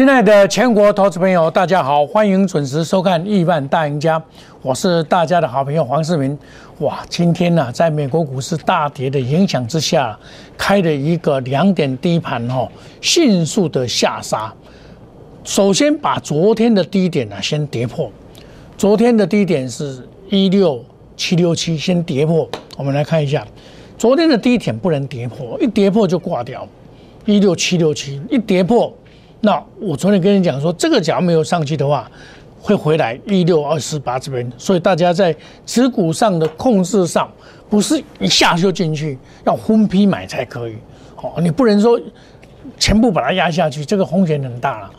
亲爱的全国投资朋友，大家好，欢迎准时收看《亿万大赢家》，我是大家的好朋友黄世明。哇，今天呢，在美国股市大跌的影响之下，开了一个两点低盘哦，迅速的下杀。首先把昨天的低点呢先跌破，昨天的低点是一六七六七，先跌破。我们来看一下，昨天的低点不能跌破，一跌破就挂掉。一六七六七一跌破。那我昨天跟你讲说，这个假如没有上去的话，会回来一六二四八这边，所以大家在持股上的控制上，不是一下就进去，要分批买才可以。哦，你不能说全部把它压下去，这个风险很大了。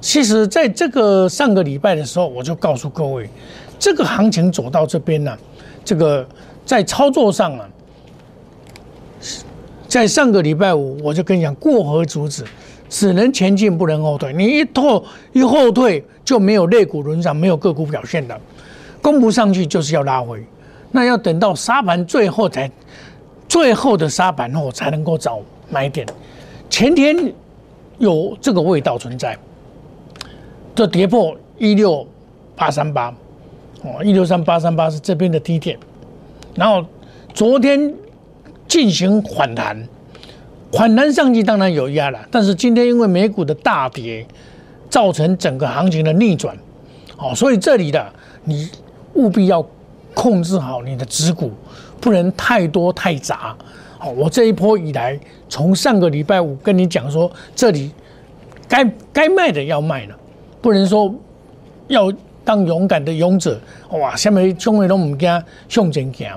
其实，在这个上个礼拜的时候，我就告诉各位，这个行情走到这边呢，这个在操作上啊，在上个礼拜五我就跟你讲，过河阻止。只能前进，不能后退。你一拖一后退，就没有肋骨轮涨，没有个股表现的，攻不上去就是要拉回。那要等到沙盘最后才，最后的沙盘后才能够找买点。前天有这个味道存在，这跌破一六八三八，哦，一六三八三八是这边的低点，然后昨天进行反弹。反弹上去当然有压了，但是今天因为美股的大跌，造成整个行情的逆转，哦，所以这里的你务必要控制好你的持股，不能太多太杂。好，我这一波以来，从上个礼拜五跟你讲说，这里该该卖的要卖了，不能说要当勇敢的勇者。哇，下面冲位都唔惊，向前行。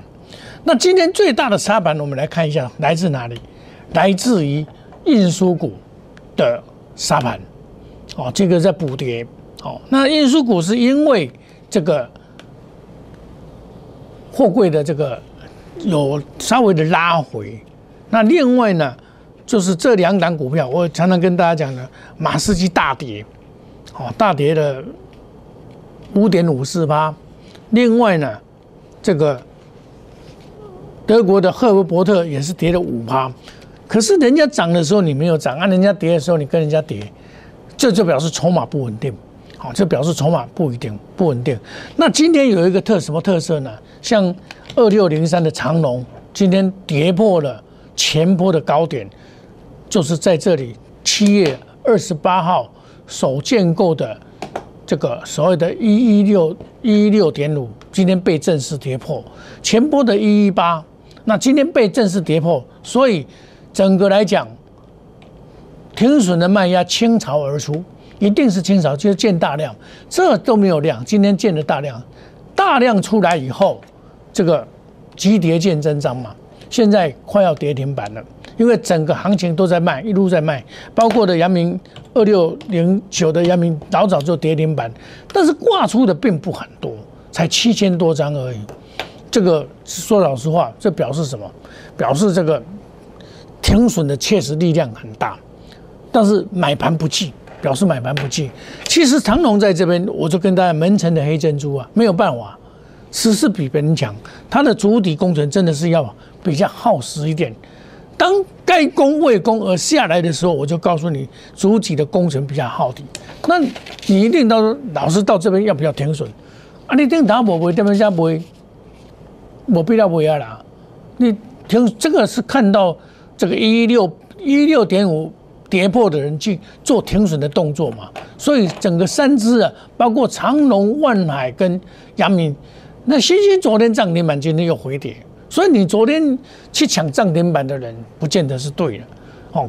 那今天最大的沙盘，我们来看一下来自哪里。来自于运输股的沙盘，哦，这个在补跌，哦，那运输股是因为这个货柜的这个有稍微的拉回，那另外呢，就是这两档股票，我常常跟大家讲的，马士基大跌，哦，大跌了五点五四八，另外呢，这个德国的赫伯伯特也是跌了五趴。可是人家涨的时候你没有涨，按人家跌的时候你跟人家跌，这就表示筹码不稳定，好，这表示筹码不一定不稳定。那今天有一个特什么特色呢？像二六零三的长龙，今天跌破了前波的高点，就是在这里七月二十八号首建构的这个所谓的一一六一一六点五，今天被正式跌破前波的一一八，那今天被正式跌破，所以。整个来讲，停损的卖压倾巢而出，一定是倾巢，就是见大量，这都没有量。今天见了大量，大量出来以后，这个急跌见真章嘛。现在快要跌停板了，因为整个行情都在卖，一路在卖，包括的阳明二六零九的阳明老早就跌停板，但是挂出的并不很多，才七千多张而已。这个说老实话，这表示什么？表示这个。停损的确实力量很大，但是买盘不济，表示买盘不济。其实长龙在这边，我就跟大家门城的黑珍珠啊，没有办法，实是比别人强。它的主体工程真的是要比较耗时一点。当该攻未攻而下来的时候，我就告诉你，主体的工程比较耗底。那你一定到老师到这边要不要停损？啊，你定打不会，这边下不会，我必要不要啦。你停这个是看到。这个一六一六点五跌破的人去做停损的动作嘛，所以整个三只啊，包括长隆、万海跟阳明，那星星昨天涨停板，今天又回跌，所以你昨天去抢涨停板的人，不见得是对的，哦，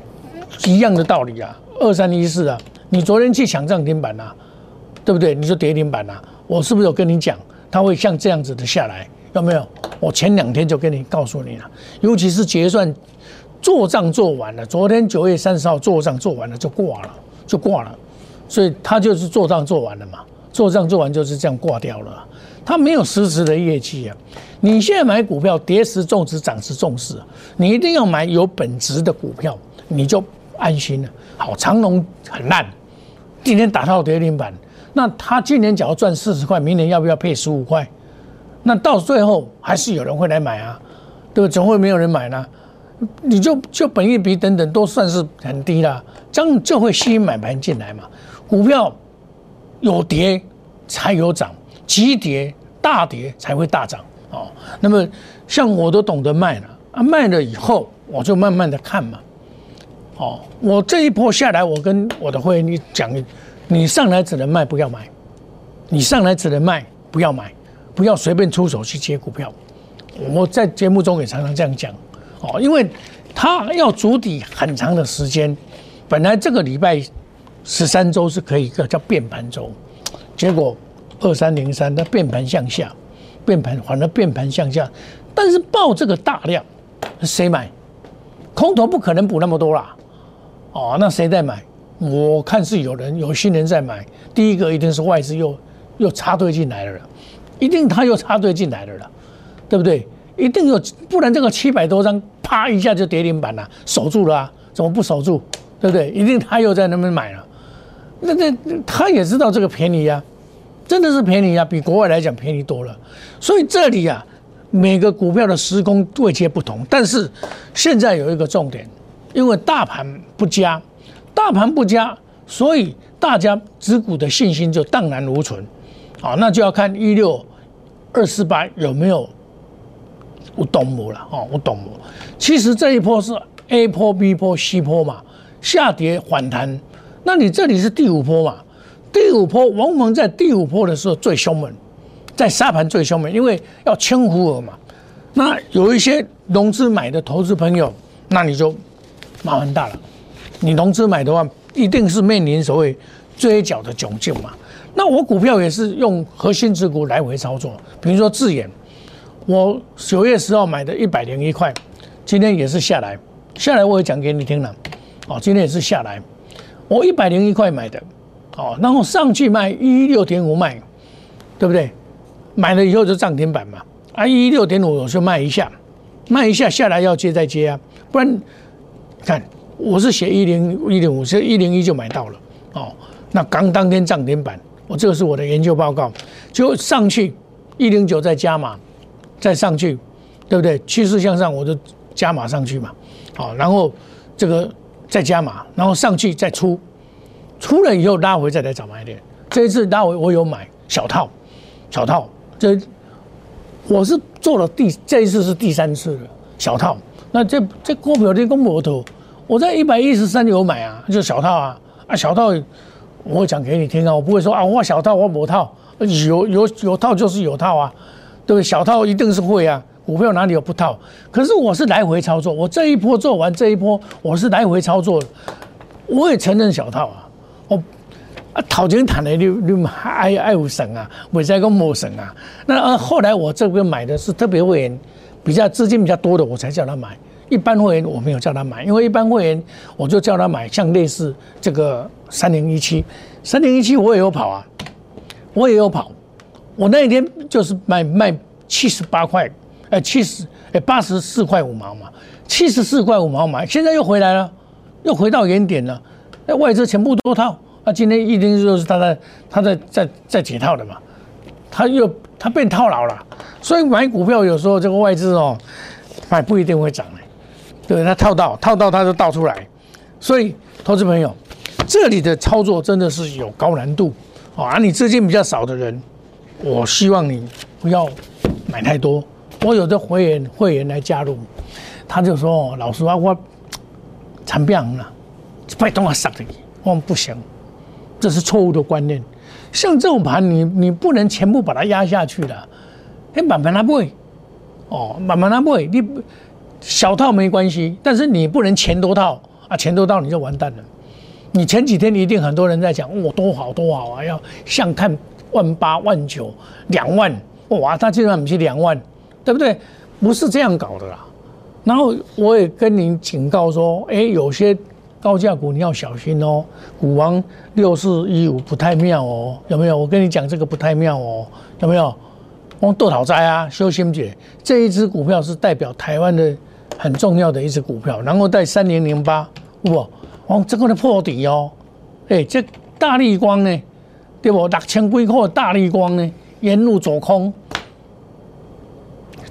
一样的道理啊，二三一四啊，你昨天去抢涨停板啊，对不对？你说跌停板啊，我是不是有跟你讲，它会像这样子的下来，有没有？我前两天就跟你告诉你了，尤其是结算。做账做完了，昨天九月三十号做账做完了就挂了，就挂了，所以他就是做账做完了嘛，做账做完就是这样挂掉了，他没有实质的业绩啊。你现在买股票跌时重视，涨时重视，你一定要买有本质的股票，你就安心了。好，长隆很烂，今天打到跌停板，那他今年只要赚四十块，明年要不要配十五块？那到最后还是有人会来买啊，对不？总会没有人买呢。你就就本益比等等都算是很低了，这样就会吸引买盘进来嘛。股票有跌才有涨，急跌大跌才会大涨哦。那么像我都懂得卖了啊，卖了以后我就慢慢的看嘛。哦，我这一波下来，我跟我的会员你讲，你上来只能卖，不要买；你上来只能卖，不要买，不要随便出手去接股票。我在节目中也常常这样讲，哦，因为它要筑底很长的时间。本来这个礼拜十三周是可以一个叫变盘周，结果二三零三它变盘向下，变盘反而变盘向下，但是报这个大量，谁买？空头不可能补那么多啦。哦，那谁在买？我看是有人有新人在买。第一个一定是外资又又插队进来了，一定他又插队进来了了，对不对？一定有，不然这个七百多张啪一下就跌停板了，守住了啊？怎么不守住？对不对？一定他又在那边买了。那那他也知道这个便宜呀，真的是便宜呀，比国外来讲便宜多了。所以这里啊，每个股票的时空位阶不同，但是现在有一个重点。因为大盘不佳，大盘不佳，所以大家持股的信心就荡然无存，好，那就要看一六二四八有没有我懂不了哦，我懂不？其实这一波是 A 波、B 波、C 波嘛，下跌反弹，那你这里是第五波嘛？第五波往往在第五波的时候最凶猛，在沙盘最凶猛，因为要清湖尔嘛。那有一些融资买的投资朋友，那你就。麻烦大了，你融资买的话，一定是面临所谓追缴的窘境嘛。那我股票也是用核心持股来回操作，比如说智远，我九月十号买的一百零一块，今天也是下来，下来我也讲给你听了，哦，今天也是下来，我一百零一块买的，哦，然后上去卖一六点五卖，对不对？买了以后就涨停板嘛，啊，一六点五我就卖一下，卖一下下来要接再接啊，不然。看，我是写一零一零五，是一零一就买到了哦。那刚当天涨停板，我这个是我的研究报告，就上去一零九再加码，再上去，对不对？趋势向上，我就加码上去嘛。好，然后这个再加码，然后上去再出，出了以后拉回再来找买点。这一次拉回我有买小套，小套，这我是做了第这一次是第三次了小套。那这这股票的公摩托，我在一百一十三有买啊，就小套啊啊小套，我讲给你听啊，我不会说啊我小套我没套，有有有套就是有套啊，对？小套一定是会啊，股票哪里有不套？可是我是来回操作，我这一波做完这一波，我是来回操作，我也承认小套啊，我啊讨钱谈的你你爱爱有省啊，未在个陌生啊，那后来我这边买的是特别会员。比较资金比较多的，我才叫他买。一般会员我没有叫他买，因为一般会员我就叫他买，像类似这个三零一七，三零一七我也有跑啊，我也有跑。我那一天就是卖卖七十八块，哎七十哎八十四块五毛嘛，七十四块五毛买，现在又回来了，又回到原点了。那外资全部都套，那今天一定就是他在他在在在解套的嘛，他又他变套牢了。所以买股票有时候这个外资哦，买不一定会涨的，对，它套到套到它就倒出来。所以投资朋友，这里的操作真的是有高难度啊！你资金比较少的人，我希望你不要买太多。我有的会员会员来加入，他就说：“老师啊，我惨变了，拜托我杀你。”我不行，这是错误的观念。像这种盘，你你不能全部把它压下去的。哎，慢慢来买，哦，慢慢来买，你小套没关系，但是你不能钱多套啊，钱多套你就完蛋了。你前几天一定很多人在讲，哇，多好多好啊，要像看万八万九两万，哇，他竟然不是两万，对不对？不是这样搞的啦。然后我也跟您警告说，哎，有些高价股你要小心哦，股王六四一五不太妙哦，有没有？我跟你讲这个不太妙哦，有没有？用豆讨债啊，修心姐这一只股票是代表台湾的很重要的一只股票，然后在三零零八，哇，往这个的破底哦，哎，这大力光呢，对不？六千几块大力光呢，沿路走空，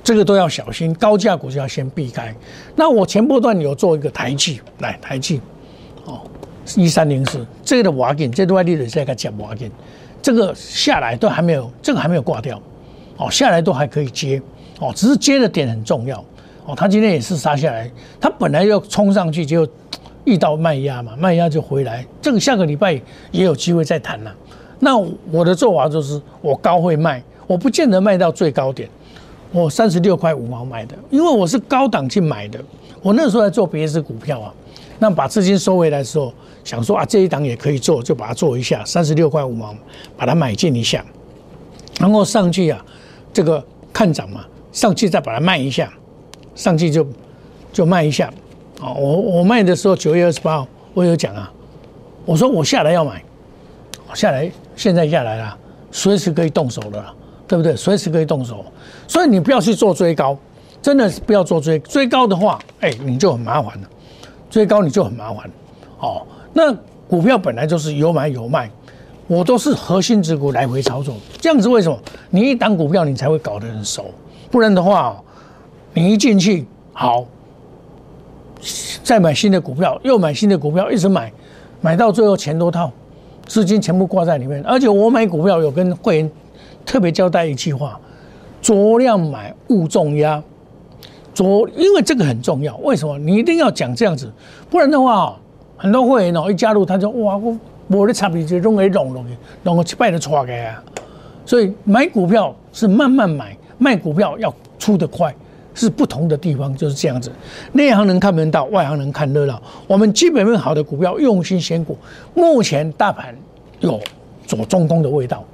这个都要小心，高价股就要先避开。那我前波段有做一个台记，来台记，哦，一三零四，这个的瓦紧，这外地的在个讲瓦紧，这个下来都还没有，这个还没有挂掉，哦，下来都还可以接，哦，只是接的点很重要，哦，他今天也是杀下来，他本来要冲上去就 遇到卖压嘛，卖压就回来，这个下个礼拜也有机会再谈了。那我的做法就是，我高会卖，我不见得卖到最高点，我三十六块五毛买的，因为我是高档去买的，我那时候在做别的股票啊，那把资金收回来的时候。想说啊，这一档也可以做，就把它做一下，三十六块五毛，把它买进一下，然后上去啊，这个看涨嘛，上去再把它卖一下，上去就就卖一下，啊，我我卖的时候九月二十八号我有讲啊，我说我下来要买，下来现在下来了，随时可以动手的，对不对？随时可以动手，所以你不要去做追高，真的是不要做追追高的话，哎，你就很麻烦了，追高你就很麻烦，哦。那股票本来就是有买有卖，我都是核心持股来回操作，这样子为什么？你一档股票你才会搞得很熟，不然的话，你一进去好，再买新的股票，又买新的股票，一直买，买到最后钱都套，资金全部挂在里面。而且我买股票有跟会员特别交代一句话：酌量买，勿重压。酌，因为这个很重要。为什么？你一定要讲这样子，不然的话。很多会员哦，一加入他就哇，我我的差别就容易弄落去，弄个七百的错开啊。所以买股票是慢慢买，卖股票要出得快，是不同的地方就是这样子。内行人看门道，外行人看热闹。我们基本面好的股票，用心选股。目前大盘有左中攻的味道，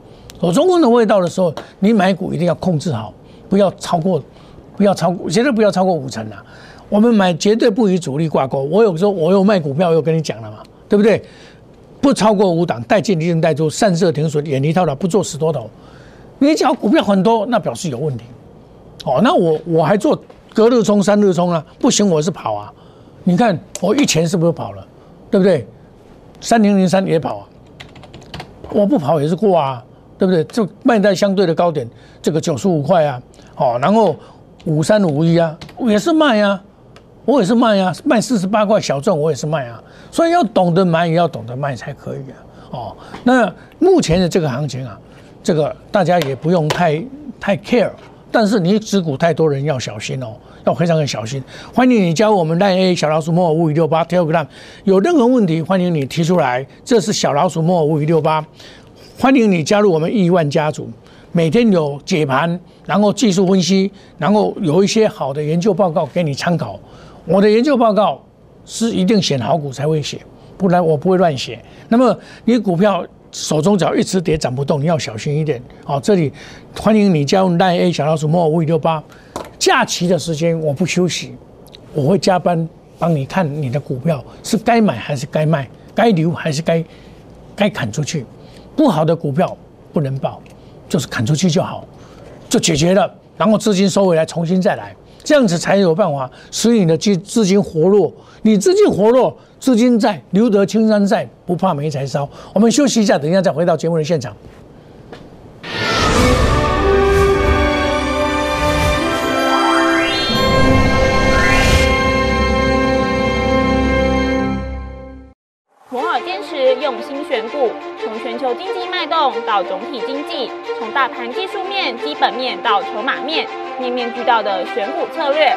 左中攻的味道的时候，你买股一定要控制好，不要超过，不要超过，绝对不要超过五成啊。我们买绝对不与主力挂钩。我有时候我有卖股票，我有跟你讲了嘛，对不对？不超过五档，带进利润带出，散射停损，远离套牢，不做死多头。你讲股票很多，那表示有问题。哦，那我我还做隔日冲、三日冲啊，不行，我是跑啊。你看我一前是不是跑了？对不对？三零零三也跑啊，我不跑也是过啊，对不对？就卖在相对的高点，这个九十五块啊，好，然后五三五一啊，也是卖啊。我也是卖呀，卖四十八块小赚，我也是卖啊。所以要懂得买，也要懂得卖才可以啊。哦，那目前的这个行情啊，这个大家也不用太太 care，但是你持股太多人要小心哦，要非常的小心。欢迎你加入我们赖 A 小老鼠莫五五六八 Telegram，有任何问题欢迎你提出来。这是小老鼠莫五五六八，欢迎你加入我们亿万家族，每天有解盘，然后技术分析，然后有一些好的研究报告给你参考。我的研究报告是一定选好股才会写，不然我不会乱写。那么你股票手中只要一直跌涨不动，你要小心一点。好，这里欢迎你加入赖 A 小老鼠莫五五六八。假期的时间我不休息，我会加班帮你看你的股票是该买还是该卖，该留还是该该砍出去。不好的股票不能报，就是砍出去就好，就解决了，然后资金收回来，重新再来。这样子才有办法使你的资资金活络，你资金活络，资金在，留得青山在，不怕没柴烧。我们休息一下，等一下再回到节目的现场。摩尔坚持用心选股，从全球经济脉动到总体经济，从大盘技术面、基本面到筹码面。面面俱到的选股策略，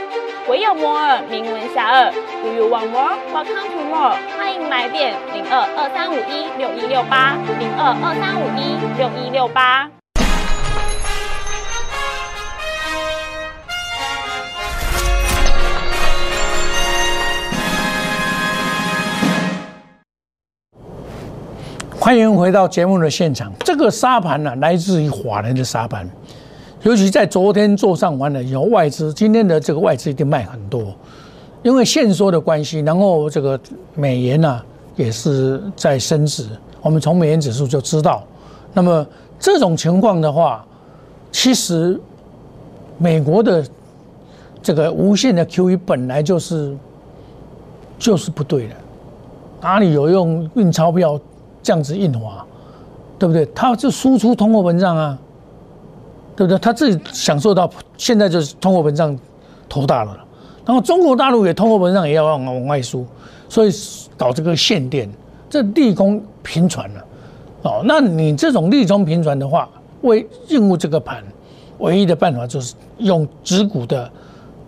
唯有摩尔名闻遐迩。Do you want more? Welcome to more。欢迎来电零二二三五一六一六八零二二三五一六一六八。欢迎回到节目的现场。这个沙盘呢，来自于法人的沙盘，尤其在昨天做上完了以后，外资今天的这个外资一定卖很多，因为限缩的关系，然后这个美元呢也是在升值。我们从美元指数就知道，那么这种情况的话，其实美国的这个无限的 QE 本来就是就是不对的，哪里有用印钞票这样子印花，对不对？它是输出通货膨胀啊，对不对？他自己享受到现在就是通货膨胀头大了，然后中国大陆也通货膨胀也要往往外输，所以搞这个限电。这利空频传了，哦，那你这种利空频传的话，为应付这个盘，唯一的办法就是用指股的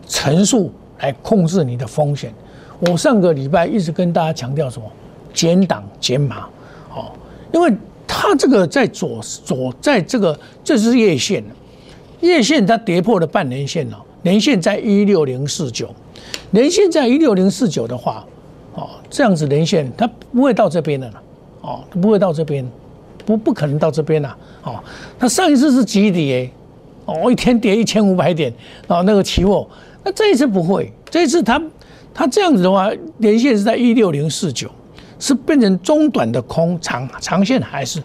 乘数来控制你的风险。我上个礼拜一直跟大家强调什么？减档减码，哦，因为它这个在左左在这个这是月线，月线它跌破了半年线了，年线在一六零四九，年线在一六零四九的话。哦，这样子连线它不会到这边的了，哦，它不会到这边，不不可能到这边了，哦，它上一次是几跌，哦，一天跌一千五百点，哦，那个期货，那这一次不会，这一次它它这样子的话，连线是在一六零四九，是变成中短的空，长长线还是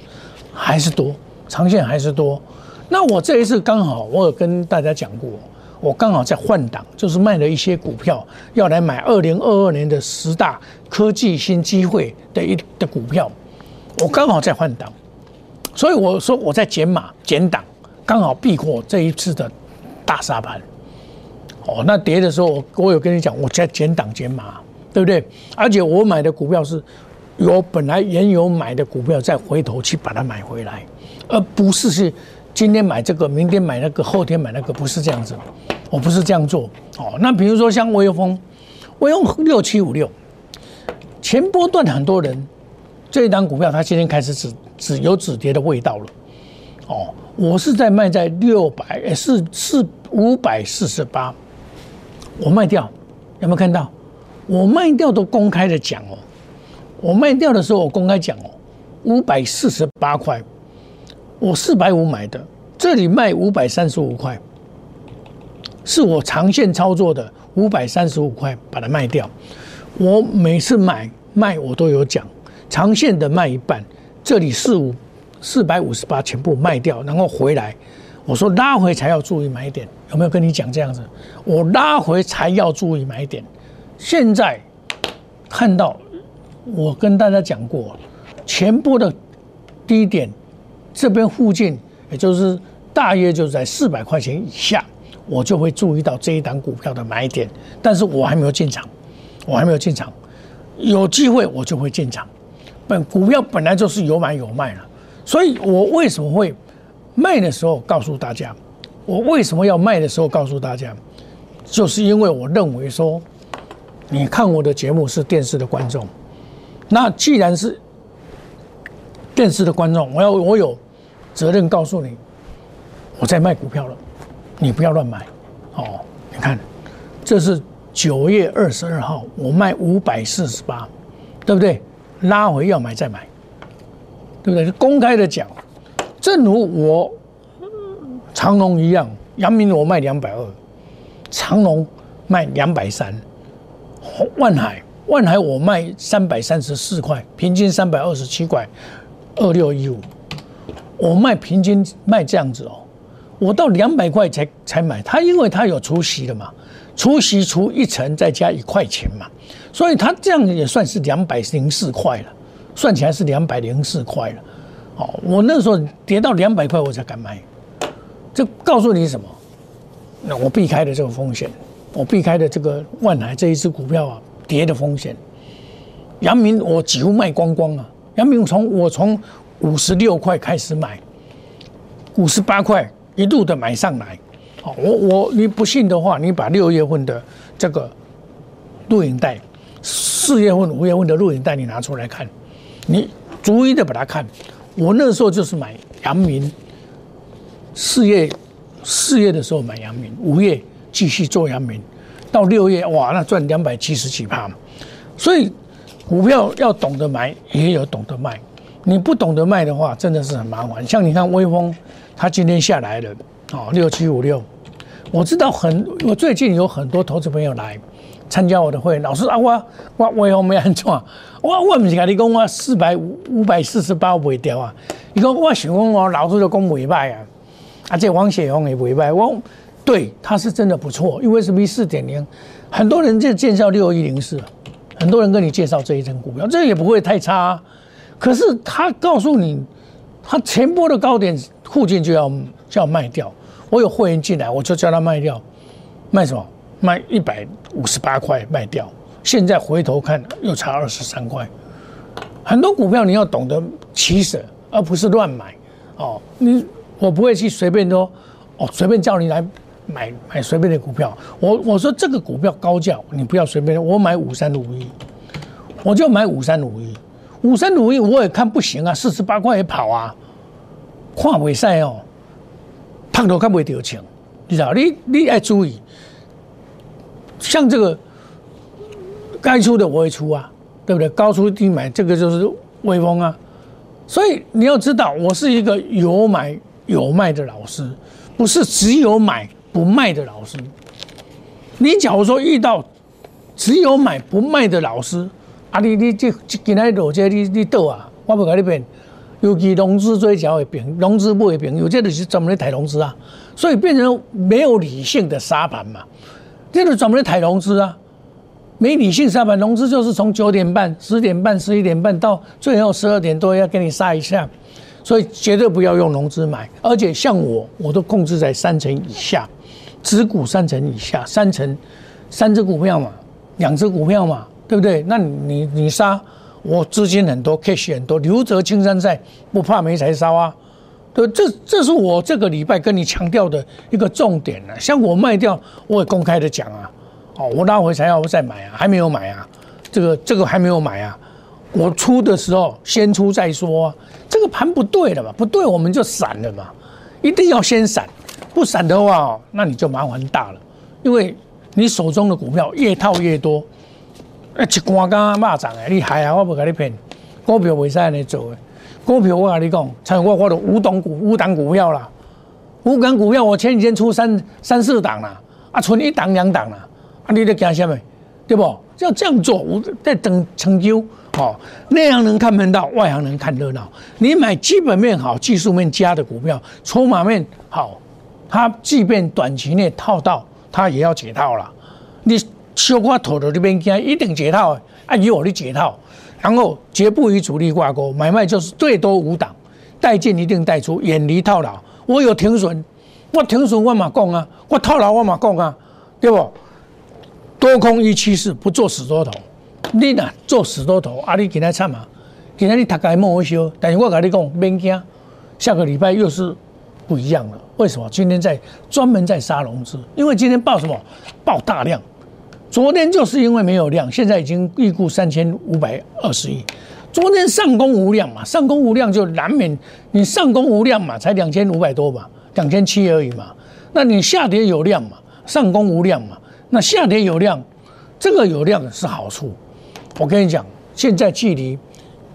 还是多，长线还是多，那我这一次刚好我有跟大家讲过。我刚好在换挡，就是卖了一些股票，要来买二零二二年的十大科技新机会的一的股票。我刚好在换挡，所以我说我在减码减档，刚好避过这一次的大沙盘。哦，那跌的时候，我有跟你讲，我在减档减码，对不对？而且我买的股票是有本来原有买的股票，再回头去把它买回来，而不是是。今天买这个，明天买那个，后天买那个，不是这样子，我不是这样做哦。那比如说像微风，微风六七五六，前波段很多人这一档股票，它今天开始止止有止跌的味道了哦。我是在卖在六百四四五百四十八，我卖掉，有没有看到？我卖掉都公开的讲哦，我卖掉的时候我公开讲哦，五百四十八块。我四百五买的，这里卖五百三十五块，是我长线操作的五百三十五块把它卖掉。我每次买卖我都有讲，长线的卖一半，这里四五四百五十八全部卖掉，然后回来，我说拉回才要注意买点，有没有跟你讲这样子？我拉回才要注意买点。现在看到我跟大家讲过，前波的低点。这边附近，也就是大约就在四百块钱以下，我就会注意到这一档股票的买点，但是我还没有进场，我还没有进场，有机会我就会进场。本股票本来就是有买有卖了，所以我为什么会卖的时候告诉大家，我为什么要卖的时候告诉大家，就是因为我认为说，你看我的节目是电视的观众，那既然是电视的观众，我要我有。责任告诉你，我在卖股票了，你不要乱买。哦，你看，这是九月二十二号，我卖五百四十八，对不对？拉回要买再买，对不对？公开的讲，正如我长隆一样，阳明我卖两百二，长隆卖两百三，万海万海我卖三百三十四块，平均三百二十七块，二六一五。我卖平均卖这样子哦，我到两百块才才买它，因为它有除息的嘛，除息除一层再加一块钱嘛，所以它这样也算是两百零四块了，算起来是两百零四块了。哦，我那时候跌到两百块我才敢买，这告诉你什么？那我避开了这个风险，我避开了这个万海这一只股票啊跌的风险。阳明我几乎卖光光了，阳明从我从。五十六块开始买，五十八块一路的买上来，好，我我你不信的话，你把六月份的这个录影带，四月份、五月份的录影带你拿出来看，你逐一的把它看。我那时候就是买阳明，四月四月的时候买阳明，五月继续做阳明，到六月哇，那赚两百七十几趴嘛，所以股票要懂得买，也有懂得卖。你不懂得卖的话，真的是很麻烦。像你看微风，它今天下来了，哦，六七五六。我知道很，我最近有很多投资朋友来参加我的会，老师啊，我我我后面安怎？我我唔是跟你讲我四百五五百四十八卖掉啊？你讲我想讲我老师就讲袂歹啊，啊这王雪红也袂歹，我对他是真的不错，因为是 V 四点零，很多人就介绍六一零四，很多人跟你介绍这一层股票，这也不会太差，可是他告诉你，他前波的高点附近就要就要卖掉，我有会员进来，我就叫他卖掉，卖什么？卖一百五十八块卖掉，现在回头看又差二十三块。很多股票你要懂得取舍，而不是乱买。哦，你我不会去随便说，哦，随便叫你来买买随便的股票。我我说这个股票高价，你不要随便。我买五三五一，我就买五三五一，五三五一我也看不行啊，四十八块也跑啊，跨尾赛哦，胖头看不会掉钱，你知道？你你要注意。像这个该出的我会出啊，对不对？高出低买，这个就是威风啊。所以你要知道，我是一个有买有卖的老师，不是只有买不卖的老师。你假如说遇到只有买不卖的老师，啊，你你这今天落这你你倒啊，我不跟你变。尤其融资追缴的平，融资不会平，有这就是专门来抬融资啊，所以变成没有理性的沙盘嘛。这个专门的抬融资啊，没理性杀盘融资就是从九点半、十点半、十一点半到最后十二点多要给你杀一下，所以绝对不要用融资买。而且像我，我都控制在三成以下，只股三成以下，三成三只股票嘛，两只股票嘛，对不对？那你你杀，我资金很多，cash 很多，留着青山在，不怕没柴烧啊。对，这这是我这个礼拜跟你强调的一个重点了。像我卖掉，我也公开的讲啊，哦，我拉回才要再买啊，还没有买啊，这个这个还没有买啊。我出的时候先出再说，这个盘不对了嘛，不对我们就散了嘛，一定要先散，不散的话，那你就麻烦大了，因为你手中的股票越套越多，一关刚蚂蚱哎，你害啊，我不跟你骗，股票未使你做的。股票我跟你讲，像我我的五档股五档股票啦，五档股票我前几天出三三四档啦，啊，存一档两档啦，啊，你在惊什么？对不？要这样做，我在等成就哦。内行人看门道，外行人看热闹。你买基本面好、技术面佳的股票，筹码面好，它即便短期内套到，它也要解套了。你小块头的这边惊，一定解套，啊，以我的解套。然后绝不与主力挂钩，买卖就是最多五档，带进一定带出，远离套牢。我有停损，我停损我嘛讲啊，我套牢我嘛讲啊，对不？多空一趋势，不做死多头。你呐做死多头，啊你今天惨嘛？今天你大概莫维修，但是我跟你讲，免惊，下个礼拜又是不一样了。为什么？今天在专门在杀融资，因为今天报什么？报大量。昨天就是因为没有量，现在已经预估三千五百二十亿。昨天上攻无量嘛，上攻无量就难免你上攻无量嘛，才两千五百多嘛，两千七而已嘛。那你下跌有量嘛，上攻无量嘛，那下跌有量，这个有量是好处。我跟你讲，现在距离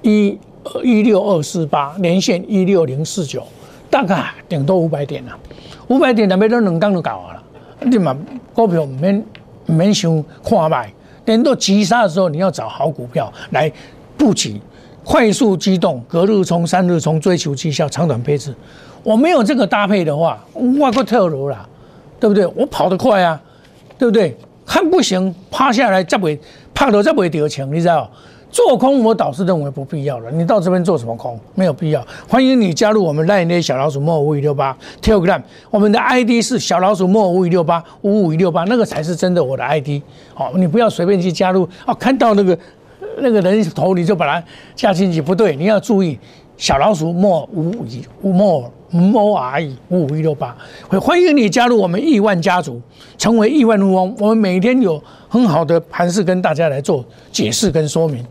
一一六二四八连线一六零四九，大概顶多五百点了，五百点那边都能刚就搞了，你嘛股票唔免。唔免想看卖，等到急杀的时候，你要找好股票来布局，快速机动，隔日冲、三日冲，追求绩效，长短配置。我没有这个搭配的话，我个跳楼啦，对不对？我跑得快啊，对不对？看不行，趴下来再会，趴到再会掉钱，你知道？做空我倒是认为不必要了，你到这边做什么空？没有必要。欢迎你加入我们赖内小老鼠莫五五六八 Telegram，我们的 ID 是小老鼠莫五五六八五五六八，那个才是真的我的 ID。好，你不要随便去加入哦，看到那个那个人头你就把它加进去，不对，你要注意小老鼠莫五五五莫。M R E 五五一六八，会欢迎你加入我们亿万家族，成为亿万富翁。我们每天有很好的盘势跟大家来做解释跟说明。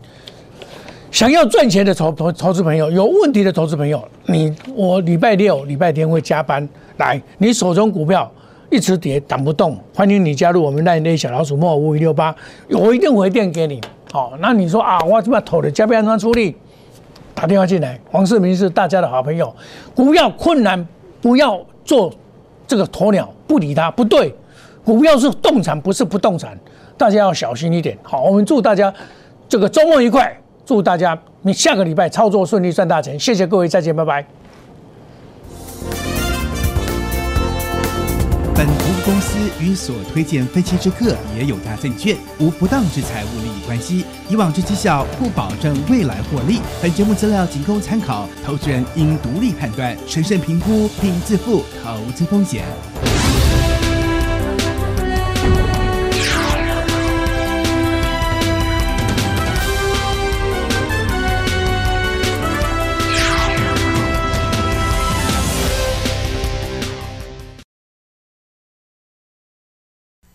想要赚钱的投投投资朋友，有问题的投资朋友，你我礼拜六、礼拜天会加班来。你手中股票一直跌挡不动，欢迎你加入我们那那小老鼠莫五五一六八，我一定回电给你。好，那你说啊，我怎么投的？加班怎么出力？打电话进来，黄世明是大家的好朋友。股票困难，不要做这个鸵鸟，不理他，不对。股票是动产，不是不动产。大家要小心一点。好，我们祝大家这个周末愉快，祝大家你下个礼拜操作顺利，赚大钱。谢谢各位，再见，拜拜。本投资公司与所推荐分期之客也有大证券无不当之财务利益关系，以往之绩效不保证未来获利。本节目资料仅供参考，投资人应独立判断、审慎评估并自负投资风险。